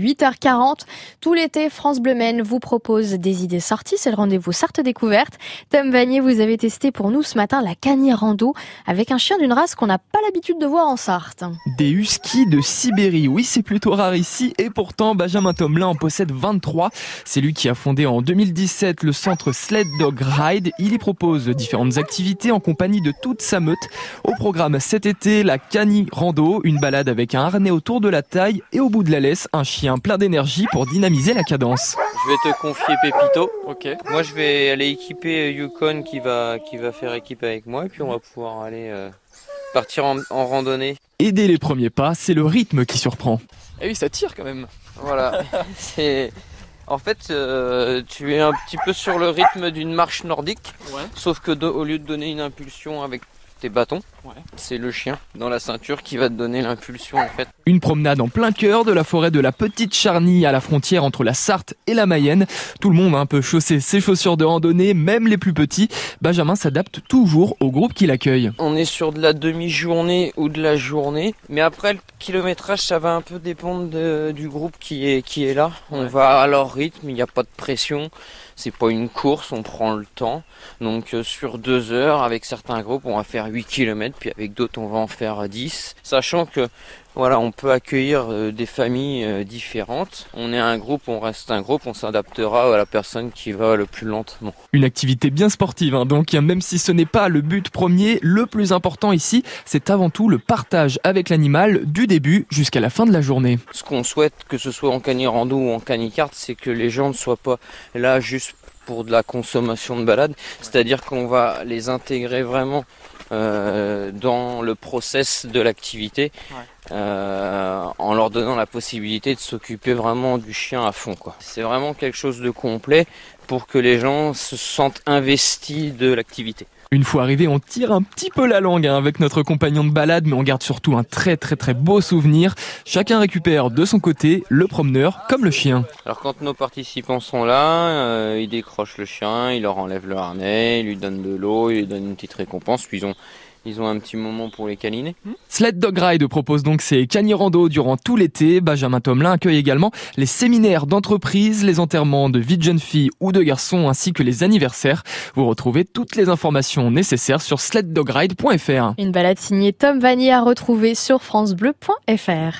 8h40, tout l'été, France Bleu Maine vous propose des idées sorties. C'est le rendez-vous Sarthe Découverte. Tom Vanier, vous avez testé pour nous ce matin la cagni rando avec un chien d'une race qu'on n'a pas l'habitude de voir en Sarthe. Des huskies de Sibérie. Oui, c'est plutôt rare ici et pourtant Benjamin Tomelin en possède 23. C'est lui qui a fondé en 2017 le centre Sled Dog Ride. Il y propose différentes activités en compagnie de toute sa meute. Au programme cet été, la cagni rando, une balade avec un harnais autour de la taille et au bout de la laisse, un chien plein d'énergie pour dynamiser la cadence. Je vais te confier Pépito. Ok. Moi, je vais aller équiper Yukon qui va, qui va faire équipe avec moi et puis on va pouvoir aller euh, partir en, en randonnée. Dès les premiers pas, c'est le rythme qui surprend. Eh oui, ça tire quand même. Voilà. C'est en fait, euh, tu es un petit peu sur le rythme d'une marche nordique, Ouais. sauf que au lieu de donner une impulsion avec tes bâtons, Ouais. c'est le chien dans la ceinture qui va te donner l'impulsion en fait. Une promenade en plein cœur de la forêt de la Petite Charny à la frontière entre la Sarthe et la Mayenne. Tout le monde a un peu chaussé ses chaussures de randonnée, même les plus petits. Benjamin s'adapte toujours au groupe qui l'accueille. On est sur de la demi-journée ou de la journée, mais après le kilométrage, ça va un peu dépendre de- du groupe qui est qui est là. On Ouais. va à leur rythme, il n'y a pas de pression. C'est pas une course, on prend le temps. Donc euh, sur deux heures, avec certains groupes, on va faire 8 km, puis avec d'autres, on va en faire 10. Sachant que voilà, on peut accueillir euh, des familles euh, différentes. On est un groupe, on reste un groupe, on s'adaptera à la personne qui va le plus lentement. Une activité bien sportive, hein, donc hein, même si ce n'est pas le but premier, le plus important ici, c'est avant tout le partage avec l'animal du début jusqu'à la fin de la journée. Ce qu'on souhaite, que ce soit en cani-rando ou en canicarte, c'est que les gens ne soient pas là juste pour de la consommation de balade. C'est-à-dire qu'on va les intégrer vraiment euh, dans le process de l'activité Ouais. Euh, en leur donnant la possibilité de s'occuper vraiment du chien à fond. quoi. C'est vraiment quelque chose de complet pour que les gens se sentent investis de l'activité. Une fois arrivé, on tire un petit peu la langue hein, avec notre compagnon de balade, mais on garde surtout un très très très beau souvenir. Chacun récupère de son côté le promeneur comme le chien. Alors quand nos participants sont là, euh, ils décrochent le chien, ils leur enlèvent le harnais, ils lui donnent de l'eau, ils lui donnent une petite récompense, puis ils ont, ils ont un petit moment pour les câliner. Sled Dog Ride propose donc ses cani-rando durant tout l'été. Benjamin Tomelin accueille également les séminaires d'entreprise, les enterrements de vie de jeunes filles ou de garçons ainsi que les anniversaires. Vous retrouvez toutes les informations nécessaires sur sleddogride.fr. Une balade signée Tom Vanier à retrouver sur francebleu.fr.